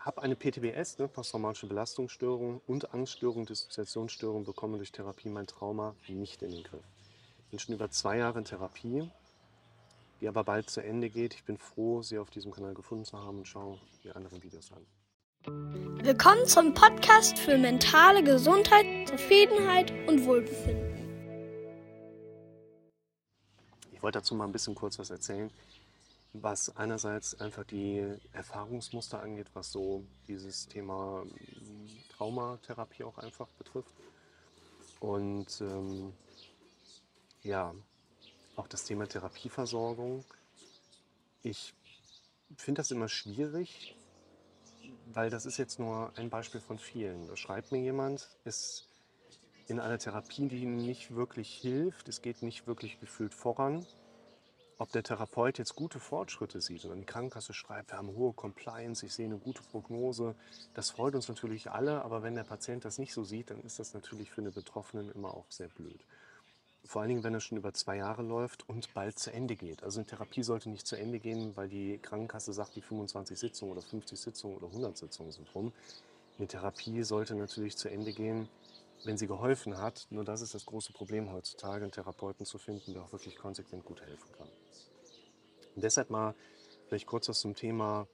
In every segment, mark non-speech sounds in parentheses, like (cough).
habe eine PTBS, ne, posttraumatische Belastungsstörung und Angststörung, Dissoziationsstörung, bekomme durch Therapie mein Trauma nicht in den Griff. Ich bin schon über zwei Jahre in Therapie, die aber bald zu Ende geht. Ich bin froh, Sie auf diesem Kanal gefunden zu haben und schaue die anderen Videos an. Willkommen zum Podcast für mentale Gesundheit, Zufriedenheit und Wohlbefinden. Ich wollte dazu mal ein bisschen kurz was erzählen was einerseits einfach die Erfahrungsmuster angeht, was so dieses Thema hm, Traumatherapie auch einfach betrifft. Und ähm, ja, auch das Thema Therapieversorgung. Ich finde das immer schwierig, weil das ist jetzt nur ein Beispiel von vielen. Da schreibt mir jemand, ist in einer Therapie, die nicht wirklich hilft, es geht nicht wirklich gefühlt voran ob der Therapeut jetzt gute Fortschritte sieht oder die Krankenkasse schreibt, wir haben hohe Compliance, ich sehe eine gute Prognose, das freut uns natürlich alle, aber wenn der Patient das nicht so sieht, dann ist das natürlich für eine Betroffenen immer auch sehr blöd. Vor allen Dingen, wenn es schon über zwei Jahre läuft und bald zu Ende geht. Also eine Therapie sollte nicht zu Ende gehen, weil die Krankenkasse sagt, die 25 Sitzungen oder 50 Sitzungen oder 100 Sitzungen sind rum. Eine Therapie sollte natürlich zu Ende gehen, wenn sie geholfen hat. Nur das ist das große Problem heutzutage, einen Therapeuten zu finden, der auch wirklich konsequent gut helfen kann. Und deshalb mal vielleicht kurz was zum Thema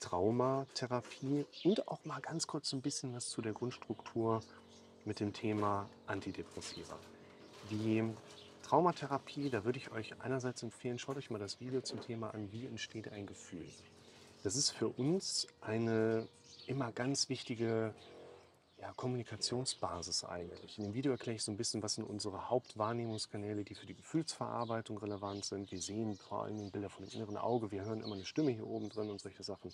Traumatherapie und auch mal ganz kurz ein bisschen was zu der Grundstruktur mit dem Thema Antidepressiva. Die Traumatherapie, da würde ich euch einerseits empfehlen, schaut euch mal das Video zum Thema an, wie entsteht ein Gefühl. Das ist für uns eine immer ganz wichtige ja, Kommunikationsbasis eigentlich. In dem Video erkläre ich so ein bisschen, was sind unsere Hauptwahrnehmungskanäle, die für die Gefühlsverarbeitung relevant sind. Wir sehen vor allem Bilder von dem inneren Auge, wir hören immer eine Stimme hier oben drin und solche Sachen.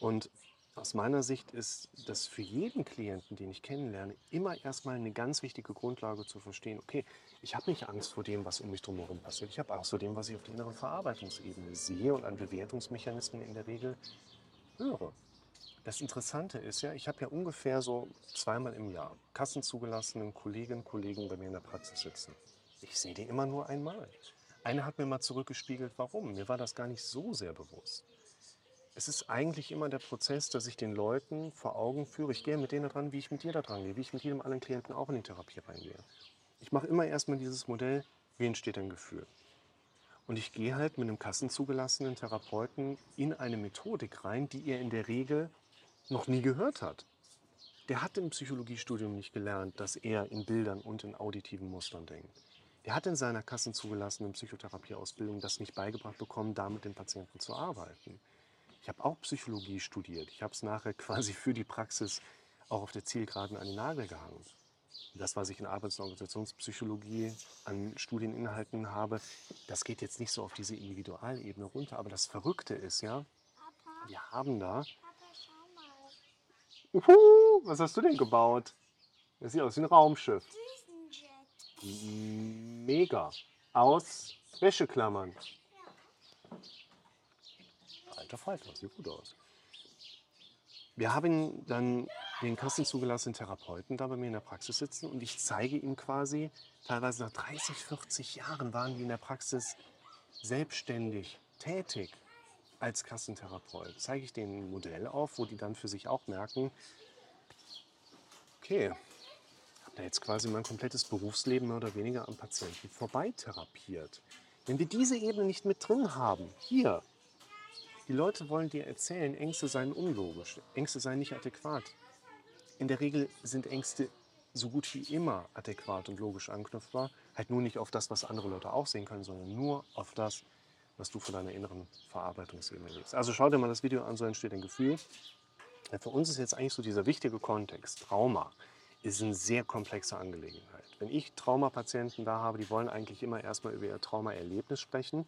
Und aus meiner Sicht ist das für jeden Klienten, den ich kennenlerne, immer erstmal eine ganz wichtige Grundlage zu verstehen, okay, ich habe nicht Angst vor dem, was um mich drumherum passiert. Ich habe Angst vor dem, was ich auf der inneren Verarbeitungsebene sehe und an Bewertungsmechanismen in der Regel höre. Das Interessante ist ja, ich habe ja ungefähr so zweimal im Jahr kassenzugelassenen Kolleginnen und Kollegen bei mir in der Praxis sitzen. Ich sehe die immer nur einmal. Eine hat mir mal zurückgespiegelt, warum. Mir war das gar nicht so sehr bewusst. Es ist eigentlich immer der Prozess, dass ich den Leuten vor Augen führe. Ich gehe mit denen dran, wie ich mit dir da dran gehe, wie ich mit jedem anderen Klienten auch in die Therapie reingehe. Ich mache immer erstmal dieses Modell, wie entsteht ein Gefühl. Und ich gehe halt mit einem kassenzugelassenen Therapeuten in eine Methodik rein, die ihr in der Regel noch nie gehört hat. Der hat im Psychologiestudium nicht gelernt, dass er in Bildern und in auditiven Mustern denkt. Der hat in seiner kassenzugelassenen Psychotherapieausbildung das nicht beigebracht bekommen, da mit den Patienten zu arbeiten. Ich habe auch Psychologie studiert. Ich habe es nachher (laughs) quasi für die Praxis auch auf der Zielgeraden an den Nagel gehangen. Das, was ich in Arbeits- und Organisationspsychologie an Studieninhalten habe, das geht jetzt nicht so auf diese Individualebene runter. Aber das Verrückte ist ja, wir haben da Uhu, was hast du denn gebaut? Das sieht aus wie ein Raumschiff. Mega. Aus Wäscheklammern. Alter Falter, sieht gut aus. Wir haben dann den kassenzugelassenen Therapeuten da bei mir in der Praxis sitzen und ich zeige ihm quasi, teilweise nach 30, 40 Jahren waren die in der Praxis selbstständig tätig als Kassentherapeut zeige ich denen ein Modell auf, wo die dann für sich auch merken, okay, habe da jetzt quasi mein komplettes Berufsleben mehr oder weniger am Patienten vorbei therapiert. Wenn wir diese Ebene nicht mit drin haben, hier, die Leute wollen dir erzählen, Ängste seien unlogisch, Ängste seien nicht adäquat. In der Regel sind Ängste so gut wie immer adäquat und logisch anknüpfbar, halt nur nicht auf das, was andere Leute auch sehen können, sondern nur auf das, was du von deiner inneren Verarbeitungsebene lebst. Also schau dir mal das Video an, so entsteht ein Gefühl. Ja, für uns ist jetzt eigentlich so dieser wichtige Kontext, Trauma, ist eine sehr komplexe Angelegenheit. Wenn ich Traumapatienten da habe, die wollen eigentlich immer erstmal über ihr Traumaerlebnis sprechen.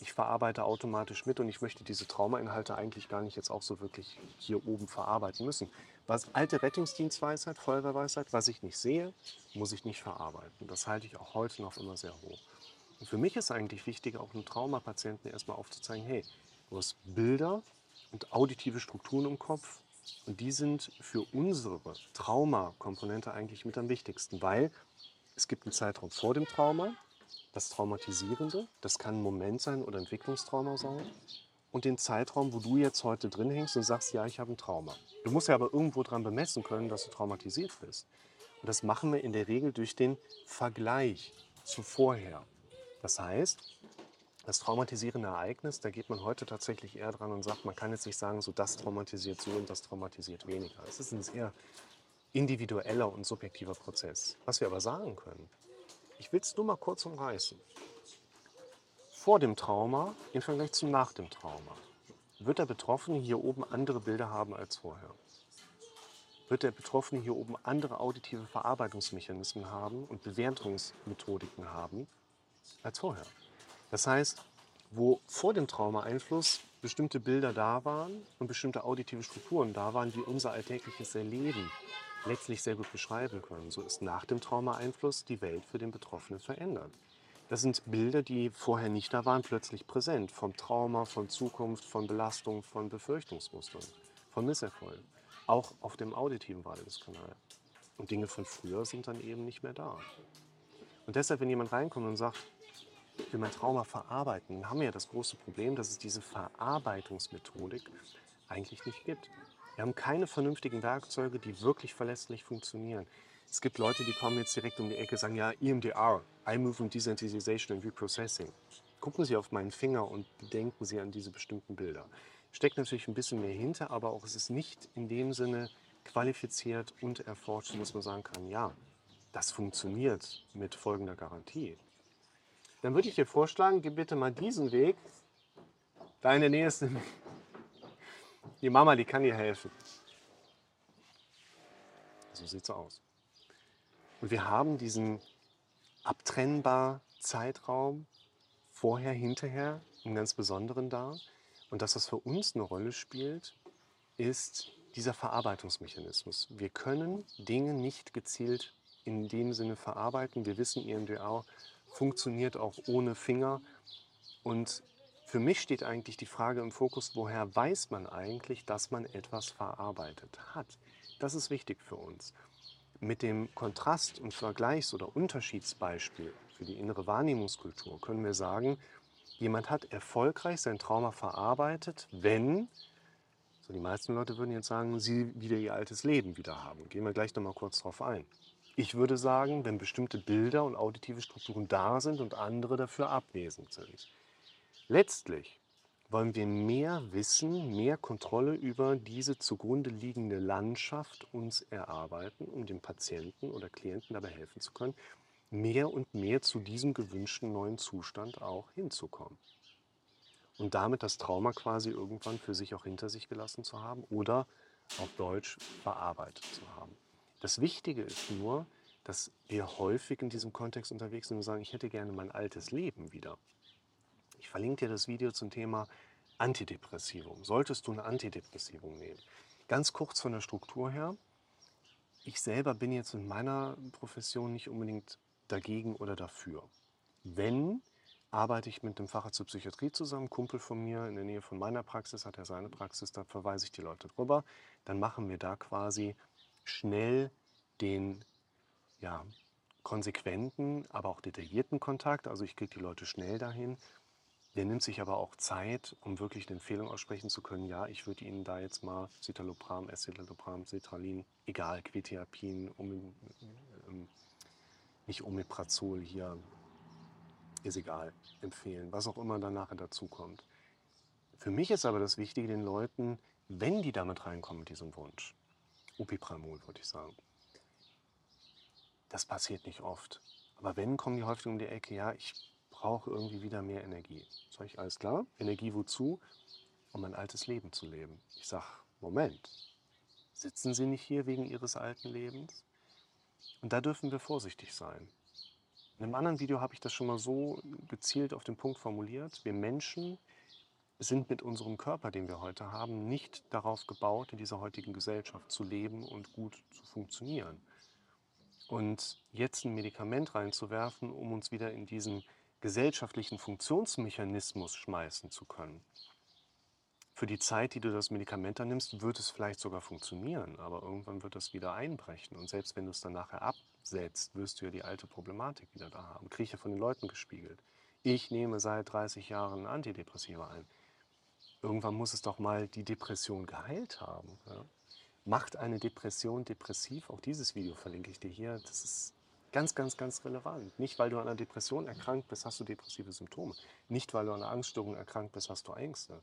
Ich verarbeite automatisch mit und ich möchte diese Traumainhalte eigentlich gar nicht jetzt auch so wirklich hier oben verarbeiten müssen. Was alte Rettungsdienstweisheit, Feuerwehrweisheit, was ich nicht sehe, muss ich nicht verarbeiten. Das halte ich auch heute noch immer sehr hoch. Und für mich ist eigentlich wichtig, auch einem Traumapatienten erstmal aufzuzeigen, hey, du hast Bilder und auditive Strukturen im Kopf und die sind für unsere Traumakomponente eigentlich mit am wichtigsten, weil es gibt einen Zeitraum vor dem Trauma, das Traumatisierende, das kann ein Moment sein oder Entwicklungstrauma sein. und den Zeitraum, wo du jetzt heute drin hängst und sagst, ja, ich habe ein Trauma. Du musst ja aber irgendwo dran bemessen können, dass du traumatisiert bist. Und das machen wir in der Regel durch den Vergleich zu vorher. Das heißt, das traumatisierende Ereignis, da geht man heute tatsächlich eher dran und sagt, man kann jetzt nicht sagen, so das traumatisiert so und das traumatisiert weniger. Es ist ein sehr individueller und subjektiver Prozess. Was wir aber sagen können, ich will es nur mal kurz umreißen. Vor dem Trauma im Vergleich zu nach dem Trauma wird der Betroffene hier oben andere Bilder haben als vorher. Wird der Betroffene hier oben andere auditive Verarbeitungsmechanismen haben und Bewertungsmethodiken haben als vorher. Das heißt, wo vor dem Traumaeinfluss bestimmte Bilder da waren und bestimmte auditive Strukturen da waren, die unser alltägliches Erleben letztlich sehr gut beschreiben können, so ist nach dem Traumaeinfluss die Welt für den Betroffenen verändert. Das sind Bilder, die vorher nicht da waren, plötzlich präsent. Vom Trauma, von Zukunft, von Belastung, von Befürchtungsmustern, von Misserfolgen. Auch auf dem auditiven Wahrnehmungskanal. Und Dinge von früher sind dann eben nicht mehr da. Und deshalb, wenn jemand reinkommt und sagt, ich will mein Trauma verarbeiten, dann haben wir ja das große Problem, dass es diese Verarbeitungsmethodik eigentlich nicht gibt. Wir haben keine vernünftigen Werkzeuge, die wirklich verlässlich funktionieren. Es gibt Leute, die kommen jetzt direkt um die Ecke und sagen, ja, EMDR, Eye Movement Desensitization and Reprocessing. Gucken Sie auf meinen Finger und denken Sie an diese bestimmten Bilder. Steckt natürlich ein bisschen mehr hinter, aber auch es ist nicht in dem Sinne qualifiziert und erforscht, dass man sagen kann, ja, das funktioniert mit folgender Garantie. Dann würde ich dir vorschlagen, gib bitte mal diesen Weg. Da in der Nähe ist die Mama, die kann dir helfen. So sieht es aus. Und wir haben diesen abtrennbar Zeitraum vorher, hinterher, einen ganz besonderen da. Und das, was für uns eine Rolle spielt, ist dieser Verarbeitungsmechanismus. Wir können Dinge nicht gezielt in dem Sinne verarbeiten. Wir wissen, EMDR funktioniert auch ohne Finger. Und für mich steht eigentlich die Frage im Fokus, woher weiß man eigentlich, dass man etwas verarbeitet hat? Das ist wichtig für uns. Mit dem Kontrast- und Vergleichs- oder Unterschiedsbeispiel für die innere Wahrnehmungskultur können wir sagen, jemand hat erfolgreich sein Trauma verarbeitet, wenn, so die meisten Leute würden jetzt sagen, sie wieder ihr altes Leben wieder haben. Gehen wir gleich nochmal kurz drauf ein. Ich würde sagen, wenn bestimmte Bilder und auditive Strukturen da sind und andere dafür abwesend sind. Letztlich wollen wir mehr Wissen, mehr Kontrolle über diese zugrunde liegende Landschaft uns erarbeiten, um dem Patienten oder Klienten dabei helfen zu können, mehr und mehr zu diesem gewünschten neuen Zustand auch hinzukommen. Und damit das Trauma quasi irgendwann für sich auch hinter sich gelassen zu haben oder auf Deutsch verarbeitet zu haben. Das Wichtige ist nur, dass wir häufig in diesem Kontext unterwegs sind und sagen, ich hätte gerne mein altes Leben wieder. Ich verlinke dir das Video zum Thema Antidepressivum. Solltest du ein Antidepressivum nehmen? Ganz kurz von der Struktur her. Ich selber bin jetzt in meiner Profession nicht unbedingt dagegen oder dafür. Wenn, arbeite ich mit dem Facharzt zur Psychiatrie zusammen, Kumpel von mir in der Nähe von meiner Praxis, hat er seine Praxis, da verweise ich die Leute drüber. Dann machen wir da quasi schnell den ja, konsequenten, aber auch detaillierten Kontakt. Also ich kriege die Leute schnell dahin. Der nimmt sich aber auch Zeit, um wirklich eine Empfehlung aussprechen zu können. Ja, ich würde Ihnen da jetzt mal Citalopram, Escitalopram, Cetralin, egal, Quetiapin, um, ähm, nicht Omeprazol hier, ist egal, empfehlen, was auch immer dann nachher dazu kommt. Für mich ist aber das Wichtige, den Leuten, wenn die damit reinkommen mit diesem Wunsch, Upipramol würde ich sagen, das passiert nicht oft. Aber wenn, kommen die häufig um die Ecke, ja, ich brauche irgendwie wieder mehr Energie. Sag ich, alles klar, Energie wozu? Um ein altes Leben zu leben. Ich sage, Moment, sitzen Sie nicht hier wegen Ihres alten Lebens? Und da dürfen wir vorsichtig sein. In einem anderen Video habe ich das schon mal so gezielt auf den Punkt formuliert. Wir Menschen sind mit unserem Körper, den wir heute haben, nicht darauf gebaut, in dieser heutigen Gesellschaft zu leben und gut zu funktionieren. Und jetzt ein Medikament reinzuwerfen, um uns wieder in diesen gesellschaftlichen Funktionsmechanismus schmeißen zu können. Für die Zeit, die du das Medikament dann nimmst, wird es vielleicht sogar funktionieren, aber irgendwann wird es wieder einbrechen. Und selbst wenn du es dann nachher absetzt, wirst du ja die alte Problematik wieder da haben. Kriege ich ja von den Leuten gespiegelt. Ich nehme seit 30 Jahren Antidepressiva ein. Irgendwann muss es doch mal die Depression geheilt haben. Ja? Macht eine Depression depressiv? Auch dieses Video verlinke ich dir hier. Das ist ganz, ganz, ganz relevant. Nicht, weil du an einer Depression erkrankt bist, hast du depressive Symptome. Nicht, weil du an einer Angststörung erkrankt bist, hast du Ängste.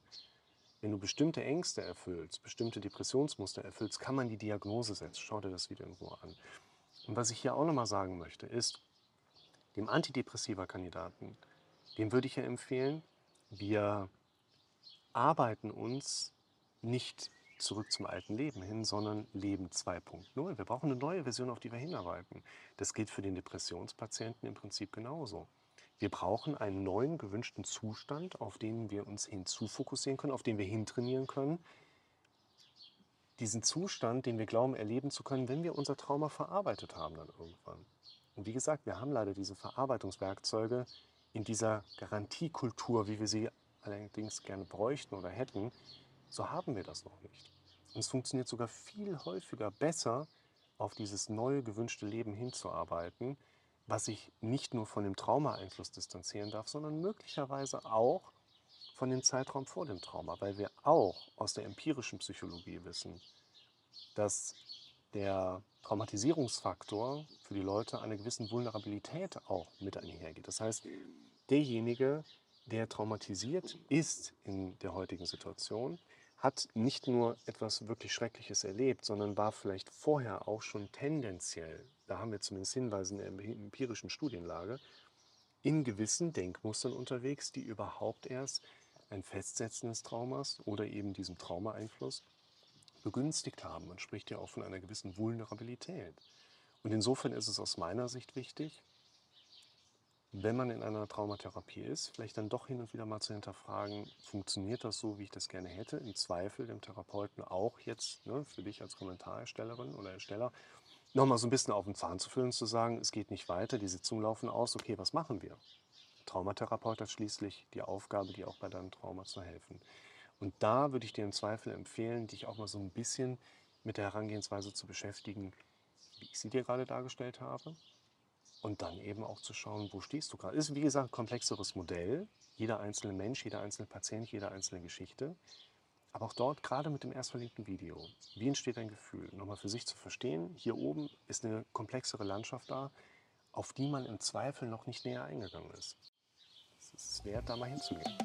Wenn du bestimmte Ängste erfüllst, bestimmte Depressionsmuster erfüllst, kann man die Diagnose setzen. Schau dir das Video Ruhe an. Und was ich hier auch nochmal sagen möchte, ist, dem Antidepressiva-Kandidaten, dem würde ich ja empfehlen, wir arbeiten uns nicht zurück zum alten Leben hin, sondern Leben 2.0. Wir brauchen eine neue Version, auf die wir hinarbeiten. Das gilt für den Depressionspatienten im Prinzip genauso. Wir brauchen einen neuen gewünschten Zustand, auf den wir uns hinzufokussieren können, auf den wir hintrainieren können. Diesen Zustand, den wir glauben erleben zu können, wenn wir unser Trauma verarbeitet haben dann irgendwann. Und wie gesagt, wir haben leider diese Verarbeitungswerkzeuge in dieser Garantiekultur, wie wir sie allerdings gerne bräuchten oder hätten, so haben wir das noch nicht. Und es funktioniert sogar viel häufiger besser, auf dieses neue gewünschte Leben hinzuarbeiten, was sich nicht nur von dem Traumaeinfluss distanzieren darf, sondern möglicherweise auch von dem Zeitraum vor dem Trauma, weil wir auch aus der empirischen Psychologie wissen, dass der Traumatisierungsfaktor für die Leute einer gewissen Vulnerabilität auch mit einhergeht. Das heißt, derjenige, der traumatisiert ist in der heutigen Situation, hat nicht nur etwas wirklich Schreckliches erlebt, sondern war vielleicht vorher auch schon tendenziell, da haben wir zumindest Hinweise in der empirischen Studienlage, in gewissen Denkmustern unterwegs, die überhaupt erst ein Festsetzen des Traumas oder eben diesem Traumaeinfluss begünstigt haben. Man spricht ja auch von einer gewissen Vulnerabilität. Und insofern ist es aus meiner Sicht wichtig, wenn man in einer Traumatherapie ist, vielleicht dann doch hin und wieder mal zu hinterfragen, funktioniert das so, wie ich das gerne hätte? Im Zweifel dem Therapeuten auch jetzt ne, für dich als Kommentarerstellerin oder Ersteller nochmal so ein bisschen auf den Zahn zu füllen, zu sagen, es geht nicht weiter, die Sitzungen laufen aus, okay, was machen wir? Traumatherapeut hat schließlich die Aufgabe, dir auch bei deinem Trauma zu helfen. Und da würde ich dir im Zweifel empfehlen, dich auch mal so ein bisschen mit der Herangehensweise zu beschäftigen, wie ich sie dir gerade dargestellt habe und dann eben auch zu schauen, wo stehst du gerade. Ist, wie gesagt, ein komplexeres Modell. Jeder einzelne Mensch, jeder einzelne Patient, jede einzelne Geschichte. Aber auch dort, gerade mit dem erst verlinkten Video, wie entsteht ein Gefühl? Nochmal für sich zu verstehen, hier oben ist eine komplexere Landschaft da, auf die man im Zweifel noch nicht näher eingegangen ist. Es ist wert, da mal hinzugehen.